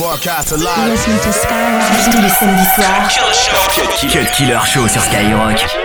Broadcast live. Tous les samedis soirs. Cut Killer Show sur Skyrock.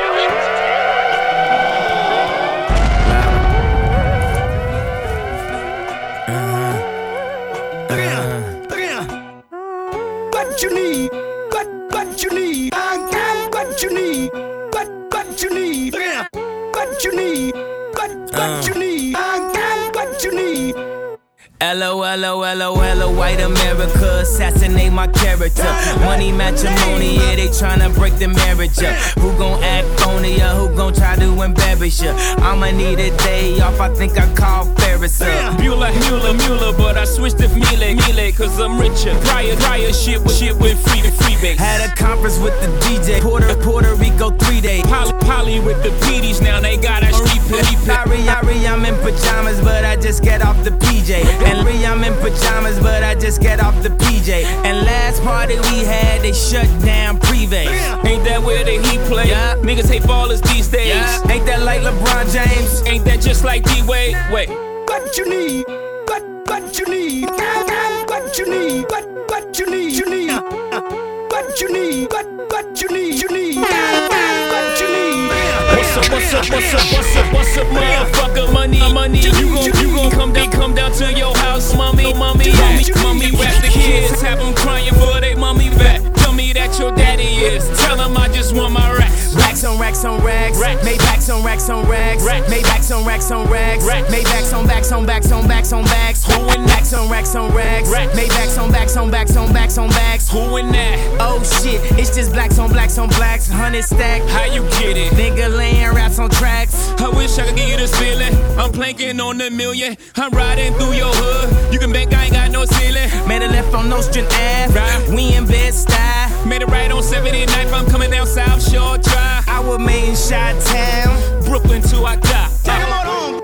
My character. Money matrimony, yeah, they tryna break the marriage up. Who gon' act phony ya? Who gon' try to embarrass ya? I'ma need a day off, I think I call Ferris up. Mueller, Mueller, Mueller, but I switched to Miele, Miele, cause I'm richer. Prior, prior shit with shit with free to freebase. Had a conference with the DJ, Puerto, Puerto Rico, three days. Polly, Polly with the PDs, now they got us replay. Sorry, sorry, I'm in pajamas, but I just get off the PJ. And I'm in pajamas, but I just get off the PJ. And last party we had, they shut down Privé. Ain't that where the Heat play? Yeah. Niggas hate ballers these days. Yeah. Ain't that like LeBron James? Ain't that just like D Wade? Wait. What you need? What what you need? What what you need? What what you need? You need. What you need? What what you need? You need. What you need? What's up? What's up? What's up? What's up? What's up, motherfucker? Money, money. You gon' you gon' come down, come down to your house, mommy, mommy, mommy, mommy. Rap the kids, have them crying for they mommy back. That your daddy is. Tell them I just want my racks. Racks on racks on rags. Racks. Made backs on racks on rags. Racks. Made backs on racks on rags. Racks. Made backs on backs on backs on backs on backs. Who in Racks on racks on rags. Racks. Made backs on backs on backs on backs on backs. Who in that? Oh shit, it's just blacks on blacks on blacks. Hundred stack. How you get it? Nigga laying raps on tracks. I wish I could give you this feeling. I'm planking on the million. I'm riding through your hood. You can bet I ain't got no ceiling. Made a left on Nostrand Ave. Right. We in bed style. Made it right on 79th. I'm coming down South Shore Drive. I was made in Shot Town. Brooklyn till I die. Take 'em on home.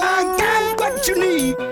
I got what you need.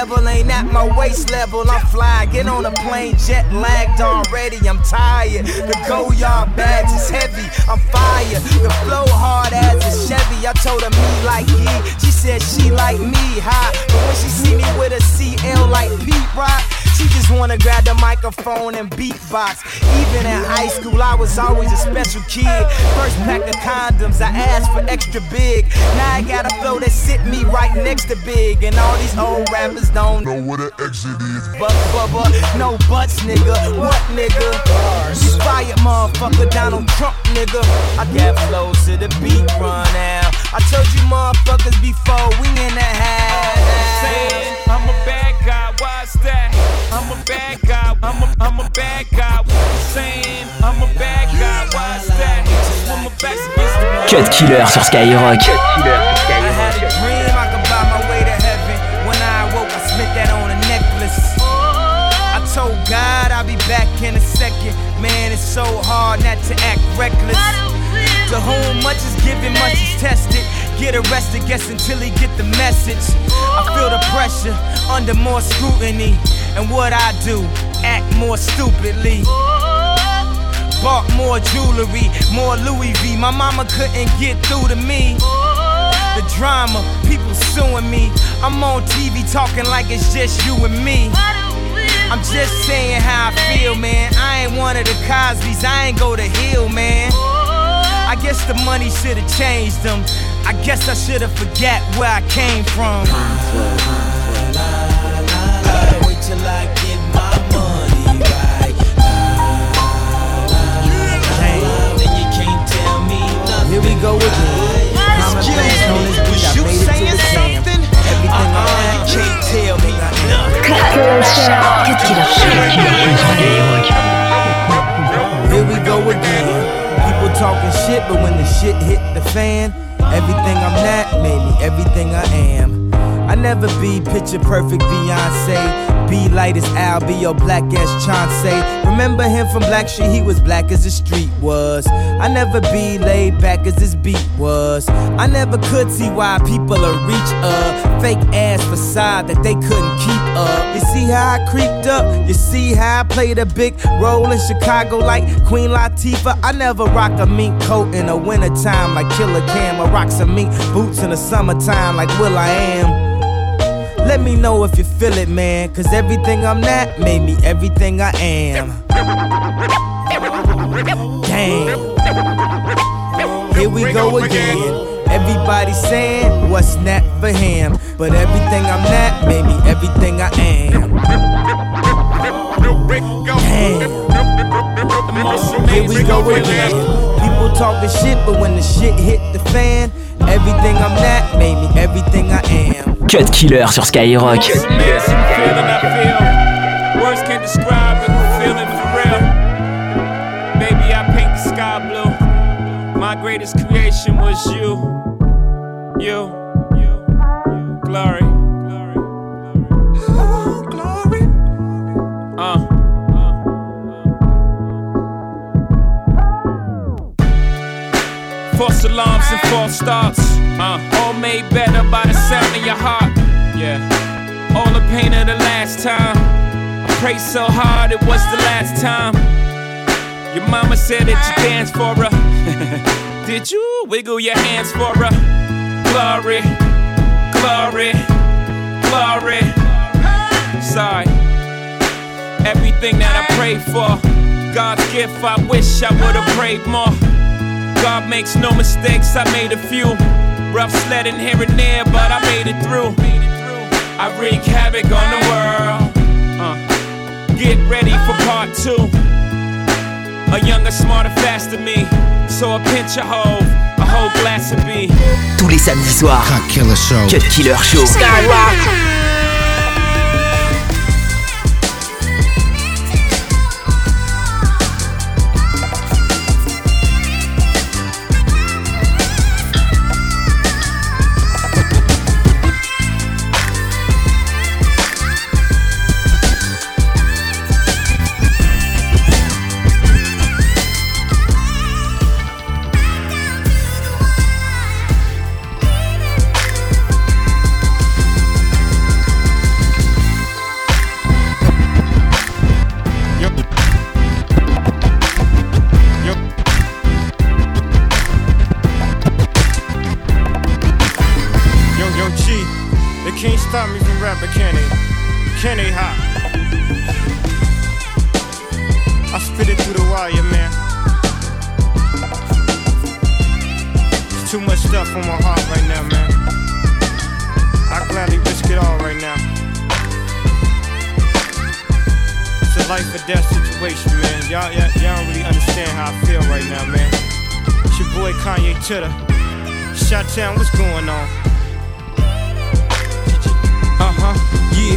Level ain't at my waist level? I'm fly, get on a plane, jet lagged already. I'm tired. The go yard bags is heavy. I'm fire. The flow hard as a Chevy. I told her me like he. She said she like me high, but when she see me with a CL like Pete Rock. She just wanna grab the microphone and beatbox. Even in high school, I was always a special kid. First pack of condoms, I asked for extra big. Now I got a flow that sit me right next to big. And all these old rappers don't know what an exit is. but bubba, no butts, nigga. What nigga? You fired, motherfucker, Donald Trump, nigga. I got flows to the beat run now. I told you motherfuckers before we in the house. I'm a bad guy. Why's that? I'm a bad guy. I'm a, I'm a bad guy. Saying I'm a bad guy. Why's that? When my back's against the wall. Cut Killer sur Skyrock. I had a dream I could buy my way to heaven. When I awoke, I spent that on a necklace. I told God I'll be back in a second. Man, it's so hard not to act reckless. To whom much is given, much is tested. Get arrested, guess until he get the message. I feel the pressure under more scrutiny. And what I do, act more stupidly. Bought more jewelry, more Louis V. My mama couldn't get through to me. The drama, people suing me. I'm on TV talking like it's just you and me. I'm just saying how I feel, man. I ain't one of the Cosby's, I ain't go to Hill, man. The money should've changed them. I guess I should've forget where I came from. Wait till I get my money right. Then you can't tell me nothing. Here we go again. Common things on this beat, I made it to the jam. Everything I uh-uh, can't tell me nothing. Cut Killer Show. Here we go again. Talking shit, but when the shit hit the fan, everything I'm not made me everything I am. I never be picture perfect Beyonce. Be light as Al, be your black as Chauncey. Remember him from Black Street, he was black as the street was. I never be laid back as this beat was. I never could see why people are reach a fake ass facade that they couldn't keep up. You see how I creeped up? You see how I played a big role in Chicago like Queen Latifah? I never rock a mink coat in the wintertime like Killer Cam. I rock some mink boots in the summertime like Will I Am. Let me know if you feel it, man. Cause everything I'm not made me everything I am. Damn. Here we go again. Everybody saying what's not for him. But everything I'm not made me everything I am. Damn. Here we go again. People talking shit, but when the shit hit the fan, everything I'm not made me everything I am. Cut Killer sur Skyrock. Greatest creation was you. You. You. you. Glory. Glory. Glory. Uh. False alarms and false starts. Uh, made better by the sound of your heart. Yeah. All the pain of the last time. I prayed so hard it was the last time. Your mama said that you danced for her. Did you wiggle your hands for her? Glory, glory, glory. Sorry. Everything that I prayed for, God's gift, I wish I would've prayed more. God makes no mistakes, I made a few. Rough sledding here and there, but I made it through. I wreak havoc on the world. Uh, get ready for part two. A younger, smarter, faster me. So a pinch of hove, a whole glass of me. Tous les samedis soirs. Cut Killer Show. Cut Killer Show. Yo. Stuff my heart right now, man. I gladly risk it all right now. It's a life or death situation, man. Y'all, y'all, y'all don't really understand how I feel right now, man. It's your boy Kanye Titter. Shot Town, what's going on? Uh huh, yeah,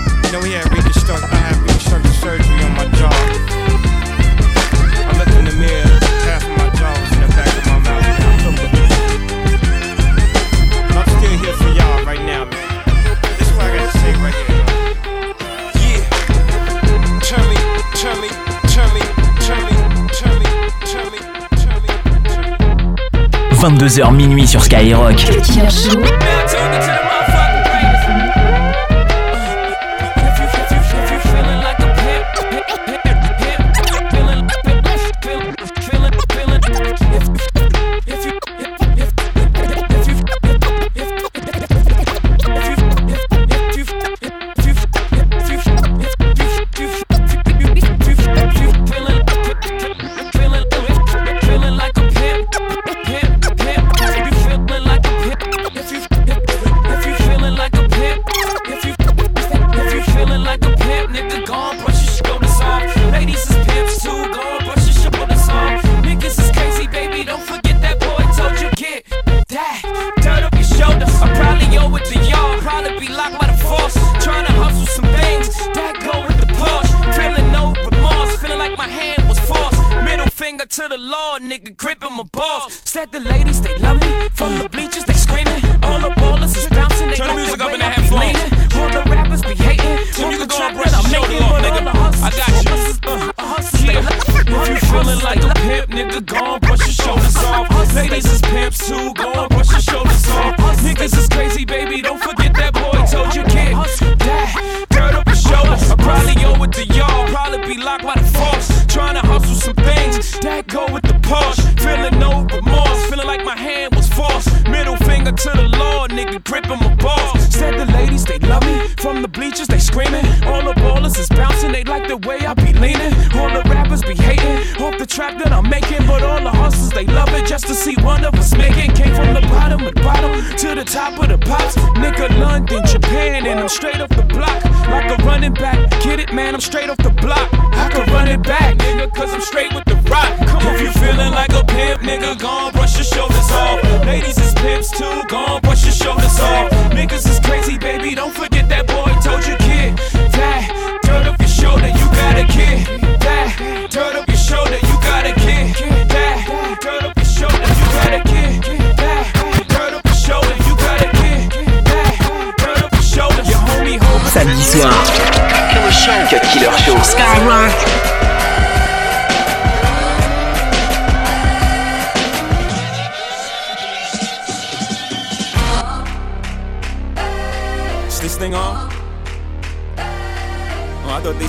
Know, he had. I in the mirror, 22h minuit sur Skyrock.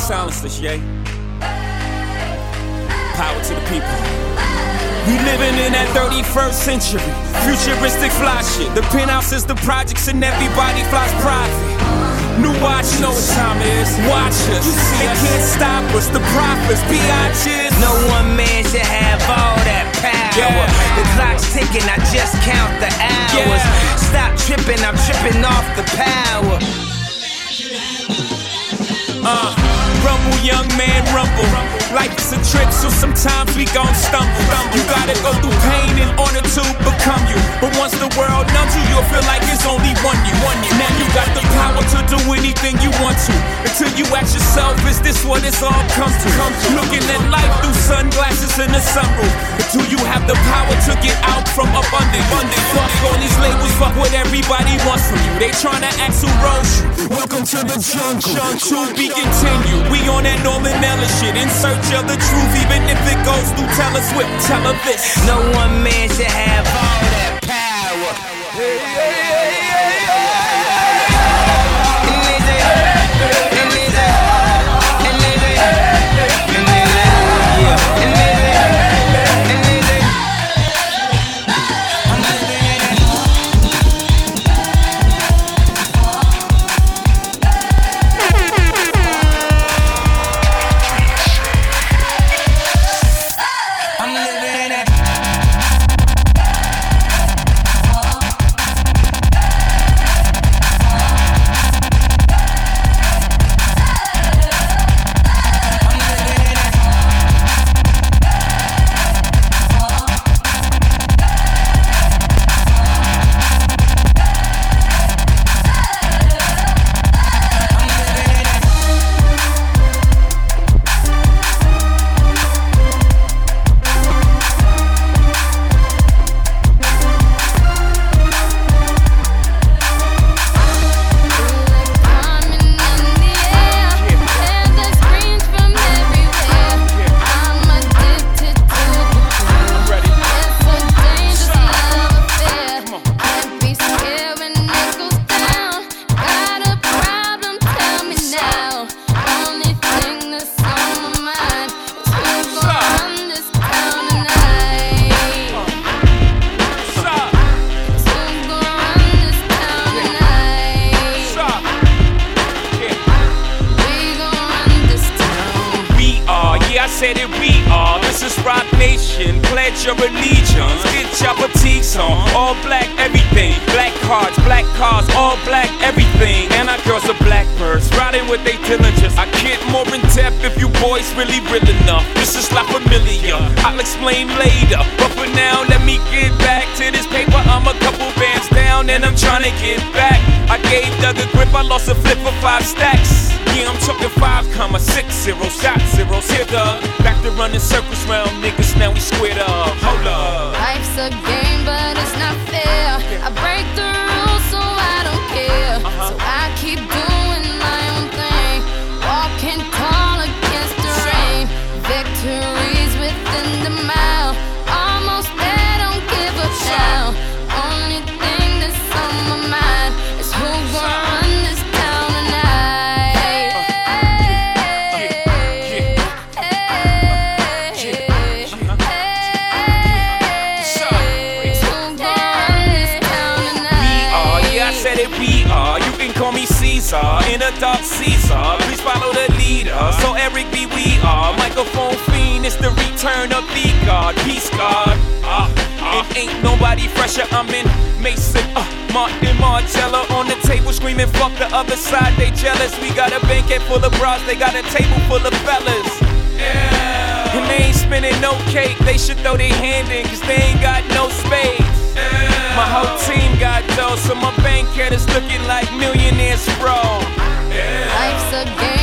silenced us, yay. Power to the people. We living in that 31st century. Futuristic fly shit. The penthouse is the projects and everybody flies private. New watch, know what time it is. Watch us. They can't stop us. The prophets, biatches. No one man should have all that power. Yeah. The clock's ticking, I just count the hours. Yeah. Stop tripping, I'm tripping off the power. Uh bro young man rumble. Life is a trip, so sometimes we gon' stumble. You gotta go through pain in order to become you. But once the world numbs you, you'll feel like it's only one you. One you. Now you got the power to do anything you want to. Until you ask yourself, is this what it's all comes to? Looking at life through sunglasses in the sunroof. Do you have the power to get out from abundant? Fuck on these labels, fuck what everybody wants from you. They tryna ask who rose you. Welcome to the jungle. To be continued. We on that Norman Miller shit. In search of the truth, even if it goes through Taylor Swift. Tell her this. No one man should have all we are. This is Rock Nation. Pledge your allegiance. Get your boutiques on. All. Black cards, black cars, all black everything. And our girls are blackbirds, riding with they diligence. I get more in depth if you boys really real enough. This is La Familia. I'll explain later. But for now, let me get back to this paper. I'm a couple bands down and I'm trying to get back. I gave Doug a grip, I lost a flip for five stacks. Yeah, I'm talking five comma six zero shot zeros. Here the back to running circles round niggas. Now we squared up. Hold up. Life's a game, but it's not fair. I break the Eric B, we are. Microphone fiend, it's the return of the God. Peace God. Uh, uh. It ain't nobody fresher. I'm in Mason, uh, Martin Martella on the table screaming, fuck the other side, they jealous. We got a banquet full of bras, they got a table full of fellas. Yeah. And they ain't spinning no cake, they should throw their hand in, cause they ain't got no space. My whole team got dough, so my bank account is looking like millionaires, bro. Life's a game,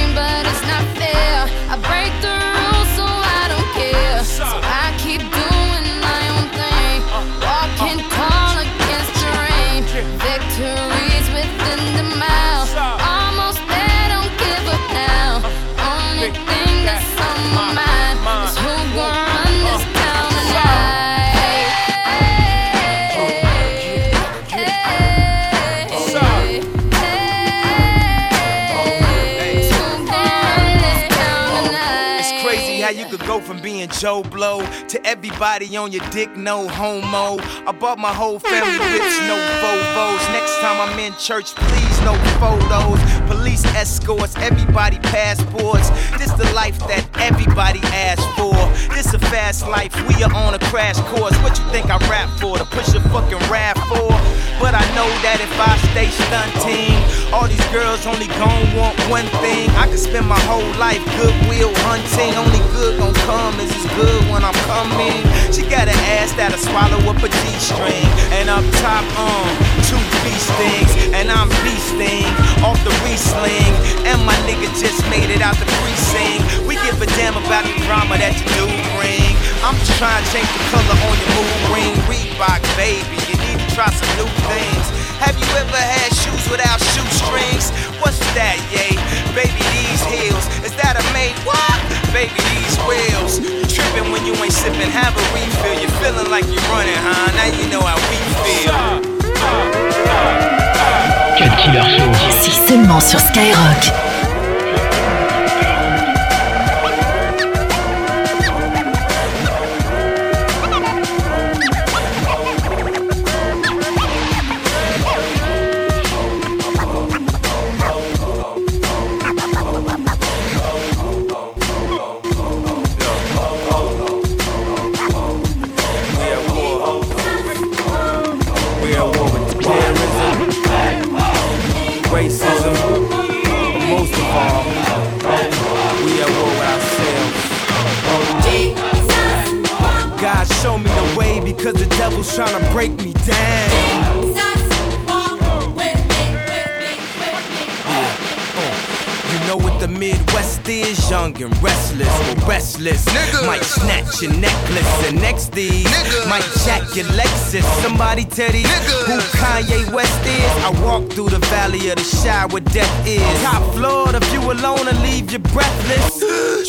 I break the you could go from being Joe Blow to everybody on your dick, no homo. I bought my whole family whips, no Vovos. Next time I'm in church, please no photos. Police escorts, everybody passports. This the life that everybody asks for. This a fast life, we are on a crash course. What you think I rap for? To push a fucking rap for? But I know that if I stay stunting, all these girls only gon' want one thing. I could spend my whole life goodwill hunting. Only good gon' come is as good when I'm coming. She got an ass that'll swallow up a G-string. And up top, um, two beast things. And I'm beasting off the re-sling. And my nigga just made it out the precinct. We give a damn about the drama that you do bring. I'm just trying to change the color on your mood ring. Reebok, baby, you need to try some new things. Have you ever had shoes without shoestrings? What's that, yay? Baby, these heels. Is that a made what? Baby, these wheels. Tripping when you ain't sipping, have a refill. You're feeling like you're running, huh? Now you know how we feel. Cut Killer Show. C'est seulement sur Skyrock. Devil's trying to break me down. You know what the Midwest is? Young and restless, but restless. Might snatch your necklace, and next these might jack your Lexus. Somebody tell these who Kanye West is. I walk through the valley of the shadow where death is. Top floor, the you alone will leave you breathless.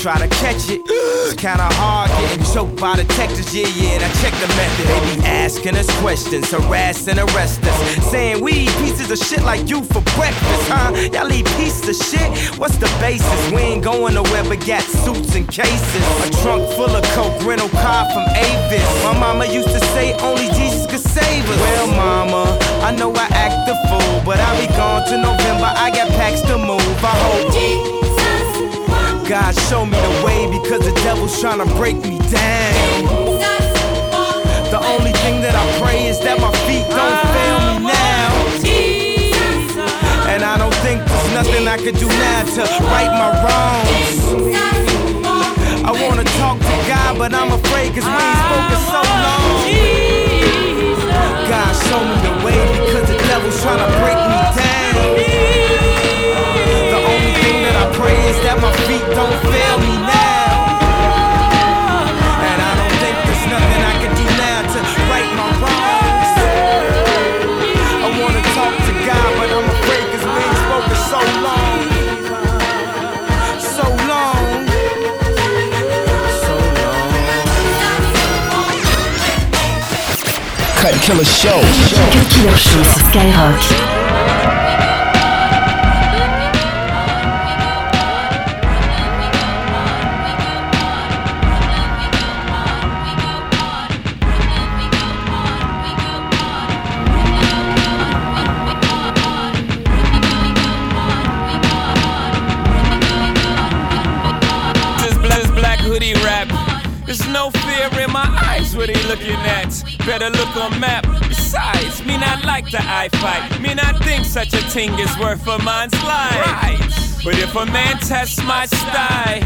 Try to catch it, it's kinda hard getting choked by detectives. Yeah, yeah, and I check the method. They be asking us questions, harass and arrest us. Saying we eat pieces of shit like you for breakfast, huh? Y'all eat pieces of shit? What's the basis? We ain't going nowhere but got suits and cases. A trunk full of coke, rental car from Avis. My mama used to say only Jesus could save us. Well, mama, I know I act the fool, but I'll be gone to November. I got packs to move. I hope. God show me the way because the devil's trying to break me down. The only thing that I pray is that my feet don't fail me now. And I don't think there's nothing I could do now to right my wrongs. I wanna talk to God, but I'm afraid cause we ain't spoken so long. God, show me the way because Killer Show. Cut Killer Show sur Skyrock. This black, this black hoodie rap. There's no fear in my eyes. What they looking at? Better look on map. Besides, me not like the eye fight. Me not think such a thing is worth a man's life. But if a man tests my style,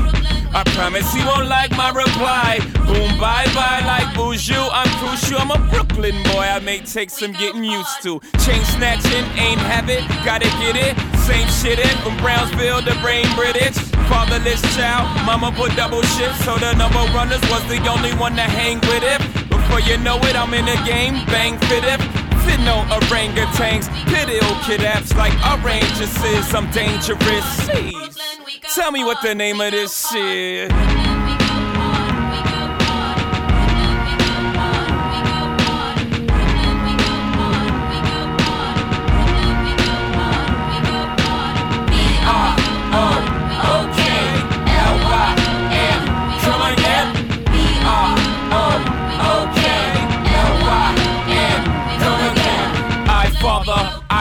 I promise he won't like my reply. Boom, bye bye, like Boujou. I'm crucial. I'm a Brooklyn boy. I may take some getting used to. Chain snatching, ain't habit. Gotta get it. Same shit in from Brownsville to Brain British. Fatherless child, mama put double shift, so the number runners was the only one to hang with it. Before you know it, I'm in the game, bang fit it. Fit no orangutans, pit ill kid apps like oranges is, I'm dangerous. Jeez. Tell me what the name of this shit.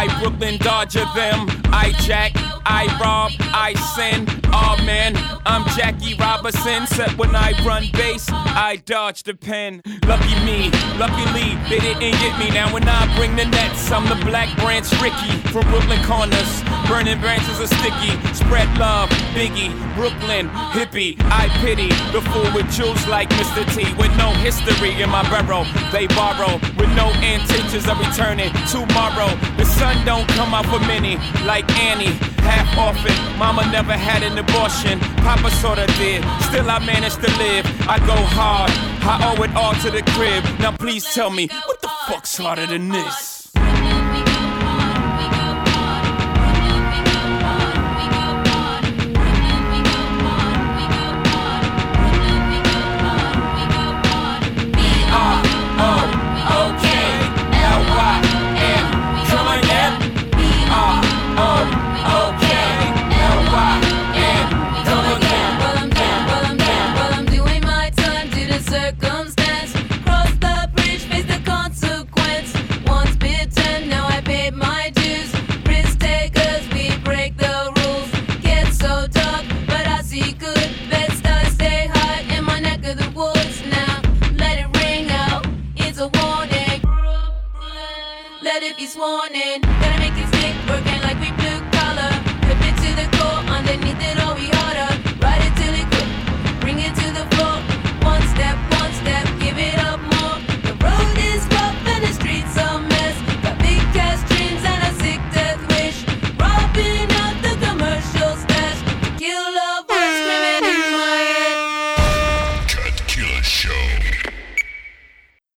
I Brooklyn Dodger them. I jack, I rob, I sin. Oh man, I'm Jackie Robinson. Set when I run base, I dodge the pen. Lucky me, luckily they didn't get me. Now when I bring the nets, I'm the Black Branch Ricky from Brooklyn corners. Burning branches are sticky. Spread love, Biggie, Brooklyn, hippie. I pity the fool with jewels like Mr. T. With no history in my barrel, they borrow with no intentions of returning tomorrow. The sun don't come out for many, like Annie. Half orphan, mama never had an abortion. Papa sorta did, still I managed to live. I go hard, I owe it all to the crib. Now please tell me, what the fuck's harder than this?